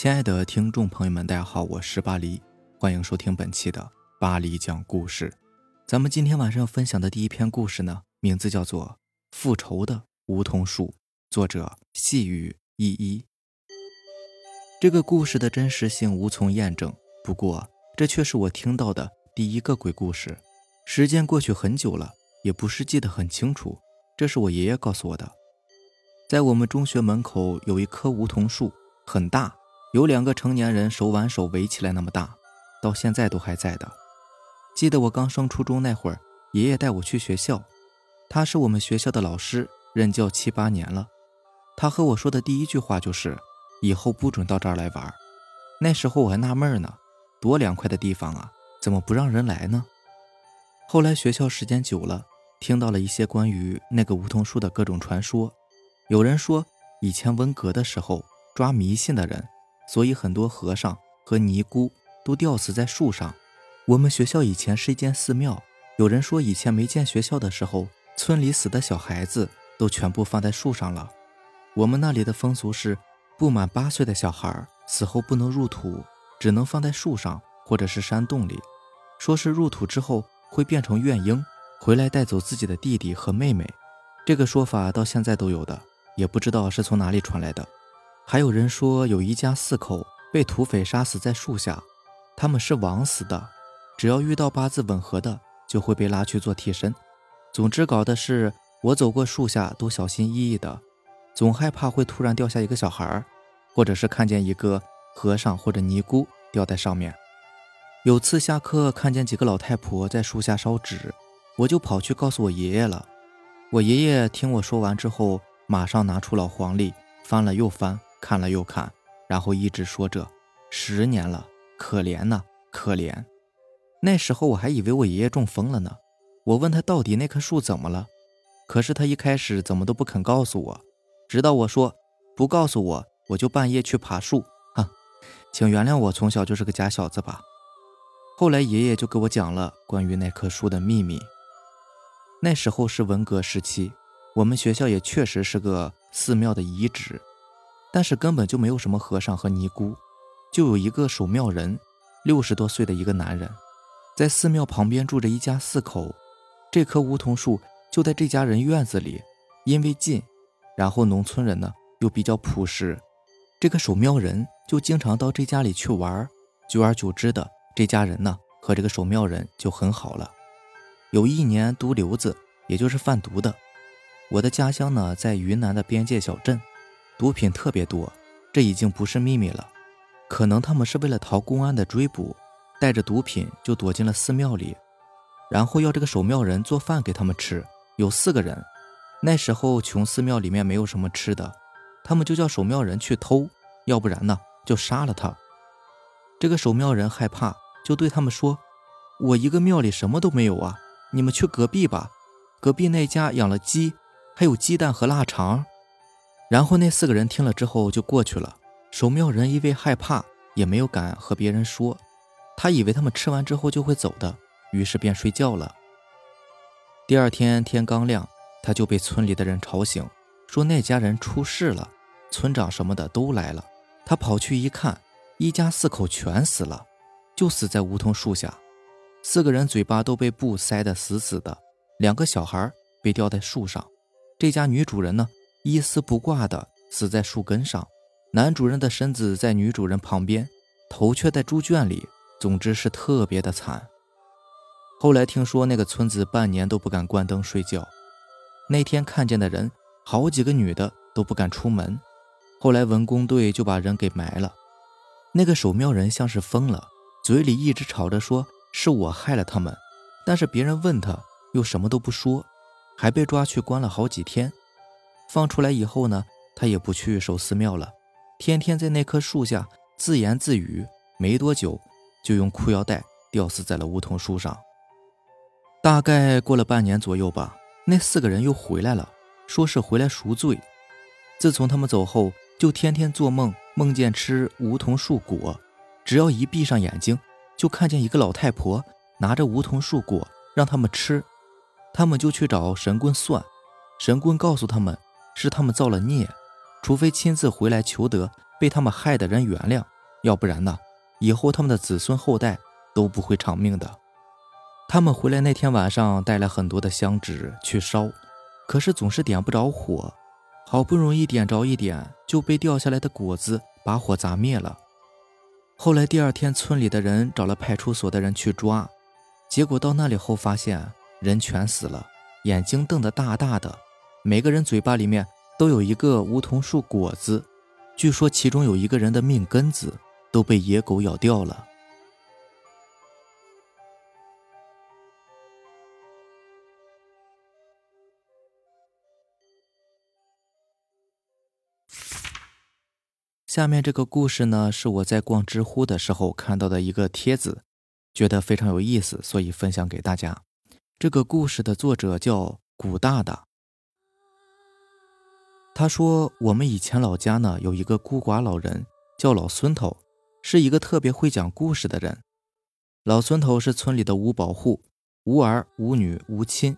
亲爱的听众朋友们，大家好，我是巴黎，欢迎收听本期的巴黎讲故事。咱们今天晚上要分享的第一篇故事呢，名字叫做《复仇的梧桐树》，作者细雨依依。这个故事的真实性无从验证，不过这却是我听到的第一个鬼故事。时间过去很久了，也不是记得很清楚。这是我爷爷告诉我的。在我们中学门口有一棵梧桐树，很大。有两个成年人手挽手围起来那么大，到现在都还在的。记得我刚升初中那会儿，爷爷带我去学校，他是我们学校的老师，任教七八年了。他和我说的第一句话就是：“以后不准到这儿来玩。”那时候我还纳闷呢，多凉快的地方啊，怎么不让人来呢？后来学校时间久了，听到了一些关于那个梧桐树的各种传说。有人说，以前文革的时候抓迷信的人。所以很多和尚和尼姑都吊死在树上。我们学校以前是一间寺庙，有人说以前没建学校的时候，村里死的小孩子都全部放在树上了。我们那里的风俗是，不满八岁的小孩死后不能入土，只能放在树上或者是山洞里。说是入土之后会变成怨婴，回来带走自己的弟弟和妹妹。这个说法到现在都有的，也不知道是从哪里传来的。还有人说，有一家四口被土匪杀死在树下，他们是枉死的。只要遇到八字吻合的，就会被拉去做替身。总之，搞的是我走过树下都小心翼翼的，总害怕会突然掉下一个小孩，或者是看见一个和尚或者尼姑掉在上面。有次下课看见几个老太婆在树下烧纸，我就跑去告诉我爷爷了。我爷爷听我说完之后，马上拿出老黄历，翻了又翻。看了又看，然后一直说着：“十年了，可怜呐，可怜。”那时候我还以为我爷爷中风了呢。我问他到底那棵树怎么了，可是他一开始怎么都不肯告诉我，直到我说不告诉我，我就半夜去爬树。哼，请原谅我从小就是个假小子吧。后来爷爷就给我讲了关于那棵树的秘密。那时候是文革时期，我们学校也确实是个寺庙的遗址。但是根本就没有什么和尚和尼姑，就有一个守庙人，六十多岁的一个男人，在寺庙旁边住着一家四口。这棵梧桐树就在这家人院子里，因为近，然后农村人呢又比较朴实，这个守庙人就经常到这家里去玩。久而久之的，这家人呢和这个守庙人就很好了。有一年毒瘤子，也就是贩毒的，我的家乡呢在云南的边界小镇。毒品特别多，这已经不是秘密了。可能他们是为了逃公安的追捕，带着毒品就躲进了寺庙里，然后要这个守庙人做饭给他们吃。有四个人，那时候穷寺庙里面没有什么吃的，他们就叫守庙人去偷，要不然呢就杀了他。这个守庙人害怕，就对他们说：“我一个庙里什么都没有啊，你们去隔壁吧，隔壁那家养了鸡，还有鸡蛋和腊肠。”然后那四个人听了之后就过去了。守庙人因为害怕，也没有敢和别人说。他以为他们吃完之后就会走的，于是便睡觉了。第二天天刚亮，他就被村里的人吵醒，说那家人出事了，村长什么的都来了。他跑去一看，一家四口全死了，就死在梧桐树下。四个人嘴巴都被布塞得死死的，两个小孩被吊在树上。这家女主人呢？一丝不挂的死在树根上，男主人的身子在女主人旁边，头却在猪圈里。总之是特别的惨。后来听说那个村子半年都不敢关灯睡觉，那天看见的人好几个女的都不敢出门。后来文工队就把人给埋了。那个守庙人像是疯了，嘴里一直吵着说是我害了他们，但是别人问他又什么都不说，还被抓去关了好几天。放出来以后呢，他也不去守寺庙了，天天在那棵树下自言自语。没多久，就用裤腰带吊死在了梧桐树上。大概过了半年左右吧，那四个人又回来了，说是回来赎罪。自从他们走后，就天天做梦，梦见吃梧桐树果，只要一闭上眼睛，就看见一个老太婆拿着梧桐树果让他们吃，他们就去找神棍算，神棍告诉他们。是他们造了孽，除非亲自回来求得，被他们害的人原谅，要不然呢，以后他们的子孙后代都不会长命的。他们回来那天晚上带了很多的香纸去烧，可是总是点不着火，好不容易点着一点，就被掉下来的果子把火砸灭了。后来第二天，村里的人找了派出所的人去抓，结果到那里后发现人全死了，眼睛瞪得大大的，每个人嘴巴里面都有一个梧桐树果子。据说其中有一个人的命根子都被野狗咬掉了。下面这个故事呢，是我在逛知乎的时候看到的一个帖子，觉得非常有意思，所以分享给大家。这个故事的作者叫古大大。他说：“我们以前老家呢有一个孤寡老人，叫老孙头，是一个特别会讲故事的人。老孙头是村里的五保户，无儿无女无亲。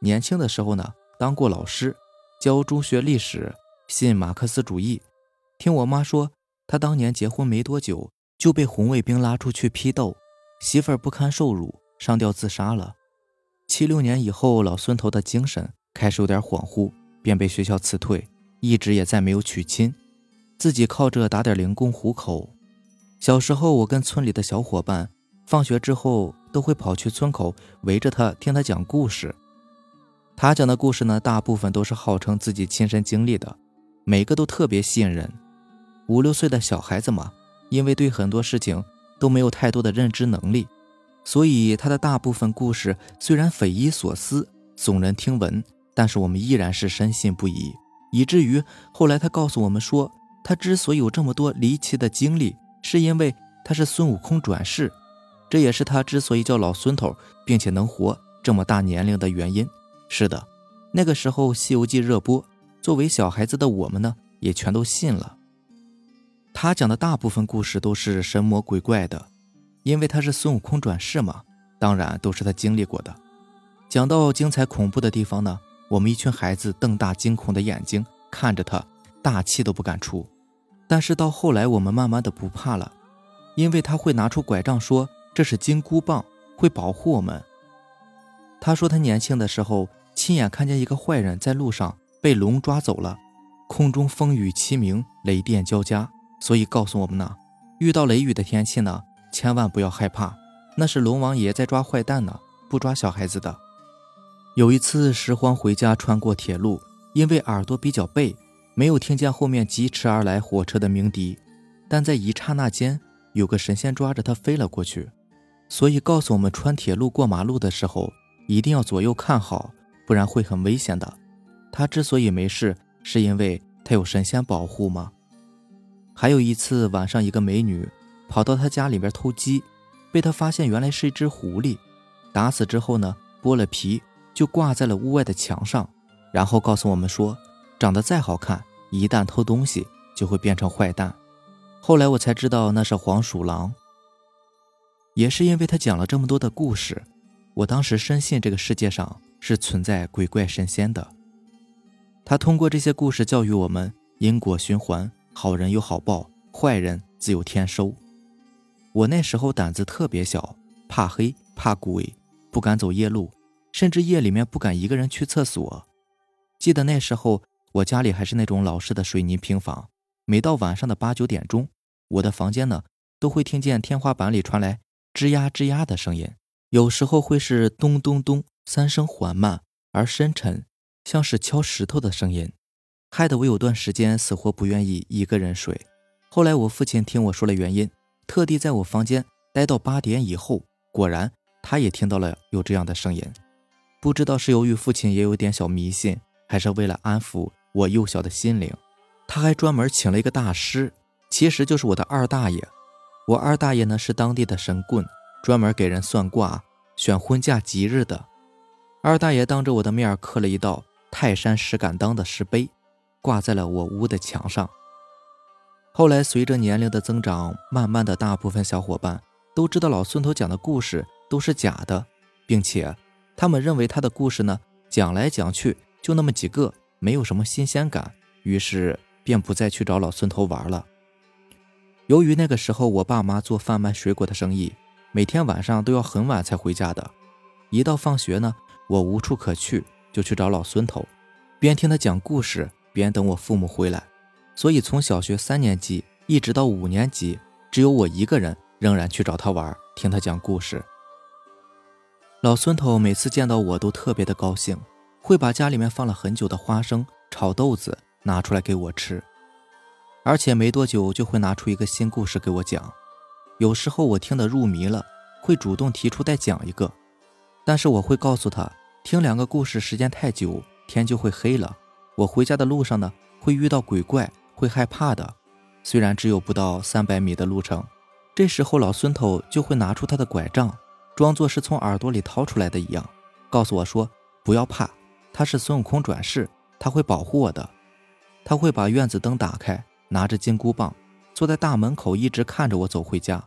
年轻的时候呢，当过老师，教中学历史，信马克思主义。听我妈说，他当年结婚没多久就被红卫兵拉出去批斗，媳妇儿不堪受辱，上吊自杀了。七六年以后，老孙头的精神开始有点恍惚，便被学校辞退。”一直也再没有娶亲，自己靠着打点零工糊口。小时候，我跟村里的小伙伴放学之后都会跑去村口围着他听他讲故事。他讲的故事呢，大部分都是号称自己亲身经历的，每个都特别吸引人。五六岁的小孩子嘛，因为对很多事情都没有太多的认知能力，所以他的大部分故事虽然匪夷所思、耸人听闻，但是我们依然是深信不疑。以至于后来他告诉我们说，他之所以有这么多离奇的经历，是因为他是孙悟空转世，这也是他之所以叫老孙头，并且能活这么大年龄的原因。是的，那个时候《西游记》热播，作为小孩子的我们呢，也全都信了。他讲的大部分故事都是神魔鬼怪的，因为他是孙悟空转世嘛，当然都是他经历过的。讲到精彩恐怖的地方呢。我们一群孩子瞪大惊恐的眼睛看着他，大气都不敢出。但是到后来，我们慢慢的不怕了，因为他会拿出拐杖说这是金箍棒，会保护我们。他说他年轻的时候亲眼看见一个坏人在路上被龙抓走了，空中风雨齐鸣，雷电交加，所以告诉我们呢，遇到雷雨的天气呢，千万不要害怕，那是龙王爷在抓坏蛋呢，不抓小孩子的。有一次拾荒回家，穿过铁路，因为耳朵比较背，没有听见后面疾驰而来火车的鸣笛。但在一刹那间，有个神仙抓着他飞了过去，所以告诉我们穿铁路过马路的时候，一定要左右看好，不然会很危险的。他之所以没事，是因为他有神仙保护吗？还有一次晚上，一个美女跑到他家里边偷鸡，被他发现原来是一只狐狸，打死之后呢，剥了皮。就挂在了屋外的墙上，然后告诉我们说，长得再好看，一旦偷东西就会变成坏蛋。后来我才知道那是黄鼠狼。也是因为他讲了这么多的故事，我当时深信这个世界上是存在鬼怪神仙的。他通过这些故事教育我们因果循环，好人有好报，坏人自有天收。我那时候胆子特别小，怕黑，怕鬼，不敢走夜路。甚至夜里面不敢一个人去厕所。记得那时候我家里还是那种老式的水泥平房，每到晚上的八九点钟，我的房间呢都会听见天花板里传来吱呀吱呀的声音，有时候会是咚咚咚三声缓慢而深沉，像是敲石头的声音，害得我有段时间死活不愿意一个人睡。后来我父亲听我说了原因，特地在我房间待到八点以后，果然他也听到了有这样的声音。不知道是由于父亲也有点小迷信，还是为了安抚我幼小的心灵，他还专门请了一个大师，其实就是我的二大爷。我二大爷呢是当地的神棍，专门给人算卦、选婚嫁吉日的。二大爷当着我的面刻了一道泰山石敢当的石碑，挂在了我屋的墙上。后来随着年龄的增长，慢慢的大部分小伙伴都知道老孙头讲的故事都是假的，并且。他们认为他的故事呢，讲来讲去就那么几个，没有什么新鲜感，于是便不再去找老孙头玩了。由于那个时候我爸妈做贩卖水果的生意，每天晚上都要很晚才回家的。一到放学呢，我无处可去，就去找老孙头，边听他讲故事，边等我父母回来。所以从小学三年级一直到五年级，只有我一个人仍然去找他玩，听他讲故事。老孙头每次见到我都特别的高兴，会把家里面放了很久的花生、炒豆子拿出来给我吃，而且没多久就会拿出一个新故事给我讲。有时候我听得入迷了，会主动提出再讲一个。但是我会告诉他，听两个故事时间太久，天就会黑了。我回家的路上呢，会遇到鬼怪，会害怕的。虽然只有不到三百米的路程，这时候老孙头就会拿出他的拐杖，装作是从耳朵里掏出来的一样，告诉我说：“不要怕，他是孙悟空转世，他会保护我的。”他会把院子灯打开，拿着金箍棒，坐在大门口，一直看着我走回家。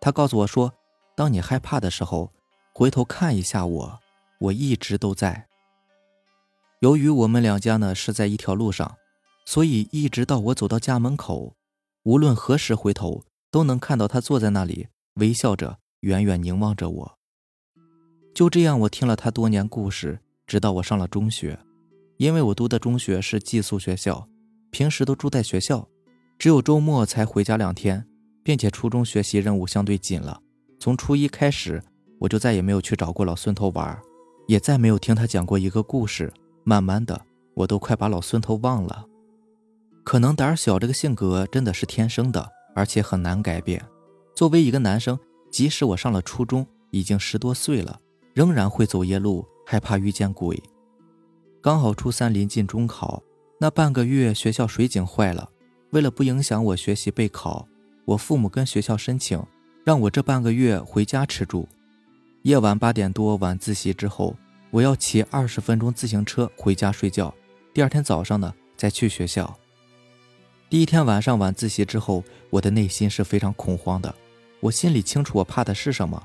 他告诉我说：“当你害怕的时候。”回头看一下我，我一直都在。由于我们两家呢是在一条路上，所以一直到我走到家门口，无论何时回头，都能看到他坐在那里，微笑着，远远凝望着我。就这样，我听了他多年故事，直到我上了中学。因为我读的中学是寄宿学校，平时都住在学校，只有周末才回家两天，并且初中学习任务相对紧了，从初一开始。我就再也没有去找过老孙头玩，也再没有听他讲过一个故事。慢慢的，我都快把老孙头忘了。可能胆小这个性格真的是天生的，而且很难改变。作为一个男生，即使我上了初中，已经十多岁了，仍然会走夜路，害怕遇见鬼。刚好初三临近中考，那半个月学校水井坏了，为了不影响我学习备考，我父母跟学校申请，让我这半个月回家吃住。夜晚八点多晚自习之后，我要骑二十分钟自行车回家睡觉。第二天早上呢，再去学校。第一天晚上晚自习之后，我的内心是非常恐慌的。我心里清楚，我怕的是什么？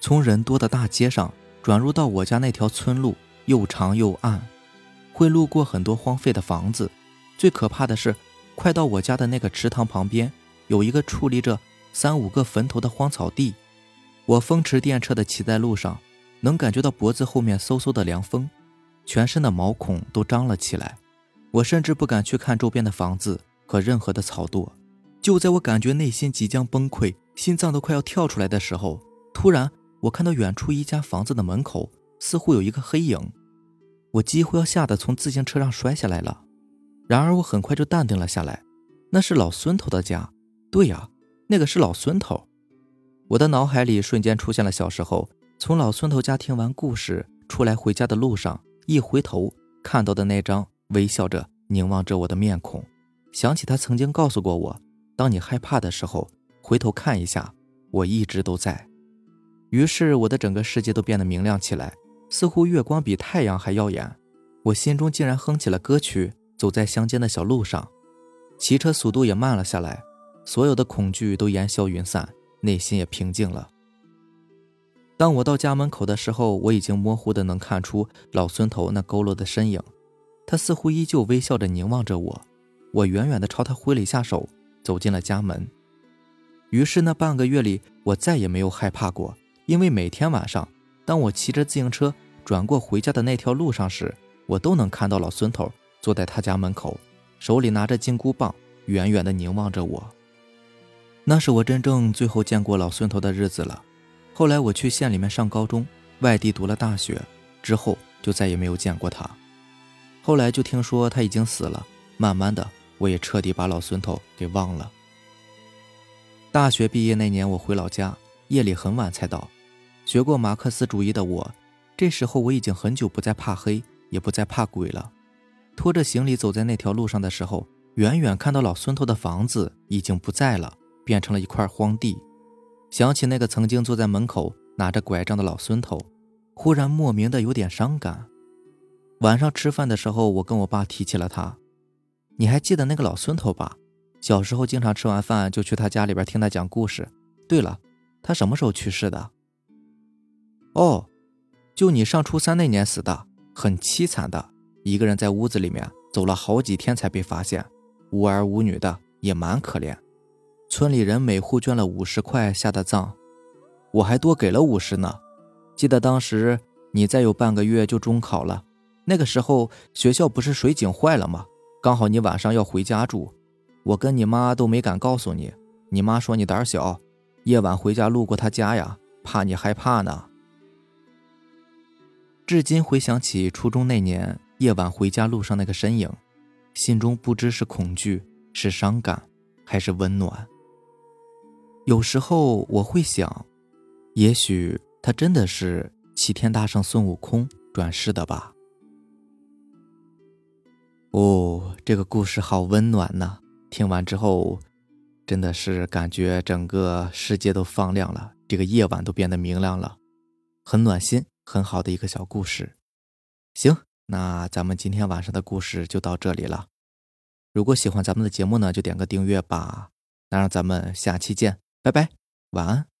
从人多的大街上转入到我家那条村路，又长又暗，会路过很多荒废的房子。最可怕的是，快到我家的那个池塘旁边，有一个矗立着三五个坟头的荒草地。我风驰电掣地骑在路上，能感觉到脖子后面嗖嗖的凉风，全身的毛孔都张了起来。我甚至不敢去看周边的房子和任何的草垛。就在我感觉内心即将崩溃，心脏都快要跳出来的时候，突然我看到远处一家房子的门口似乎有一个黑影，我几乎要吓得从自行车上摔下来了。然而我很快就淡定了下来，那是老孙头的家。对呀，那个是老孙头。我的脑海里瞬间出现了小时候从老孙头家听完故事出来回家的路上，一回头看到的那张微笑着凝望着我的面孔，想起他曾经告诉过我：当你害怕的时候，回头看一下，我一直都在。于是我的整个世界都变得明亮起来，似乎月光比太阳还耀眼。我心中竟然哼起了歌曲，走在乡间的小路上，骑车速度也慢了下来，所有的恐惧都烟消云散。内心也平静了。当我到家门口的时候，我已经模糊的能看出老孙头那佝偻的身影，他似乎依旧微笑着凝望着我。我远远的朝他挥了一下手，走进了家门。于是那半个月里，我再也没有害怕过，因为每天晚上，当我骑着自行车转过回家的那条路上时，我都能看到老孙头坐在他家门口，手里拿着金箍棒，远远的凝望着我。那是我真正最后见过老孙头的日子了。后来我去县里面上高中，外地读了大学，之后就再也没有见过他。后来就听说他已经死了，慢慢的我也彻底把老孙头给忘了。大学毕业那年，我回老家，夜里很晚才到。学过马克思主义的我，这时候我已经很久不再怕黑，也不再怕鬼了。拖着行李走在那条路上的时候，远远看到老孙头的房子已经不在了。变成了一块荒地，想起那个曾经坐在门口拿着拐杖的老孙头，忽然莫名的有点伤感。晚上吃饭的时候，我跟我爸提起了他。你还记得那个老孙头吧？小时候经常吃完饭就去他家里边听他讲故事。对了，他什么时候去世的？哦，就你上初三那年死的，很凄惨的，一个人在屋子里面走了好几天才被发现，无儿无女的，也蛮可怜。村里人每户捐了五十块下的葬，我还多给了五十呢。记得当时你再有半个月就中考了，那个时候学校不是水井坏了吗？刚好你晚上要回家住，我跟你妈都没敢告诉你，你妈说你胆小，夜晚回家路过她家呀，怕你害怕呢。至今回想起初中那年夜晚回家路上那个身影，心中不知是恐惧、是伤感，还是温暖。有时候我会想，也许他真的是齐天大圣孙悟空转世的吧。哦，这个故事好温暖呐！听完之后，真的是感觉整个世界都放亮了，这个夜晚都变得明亮了，很暖心，很好的一个小故事。行，那咱们今天晚上的故事就到这里了。如果喜欢咱们的节目呢，就点个订阅吧。那让咱们下期见。拜拜，晚安。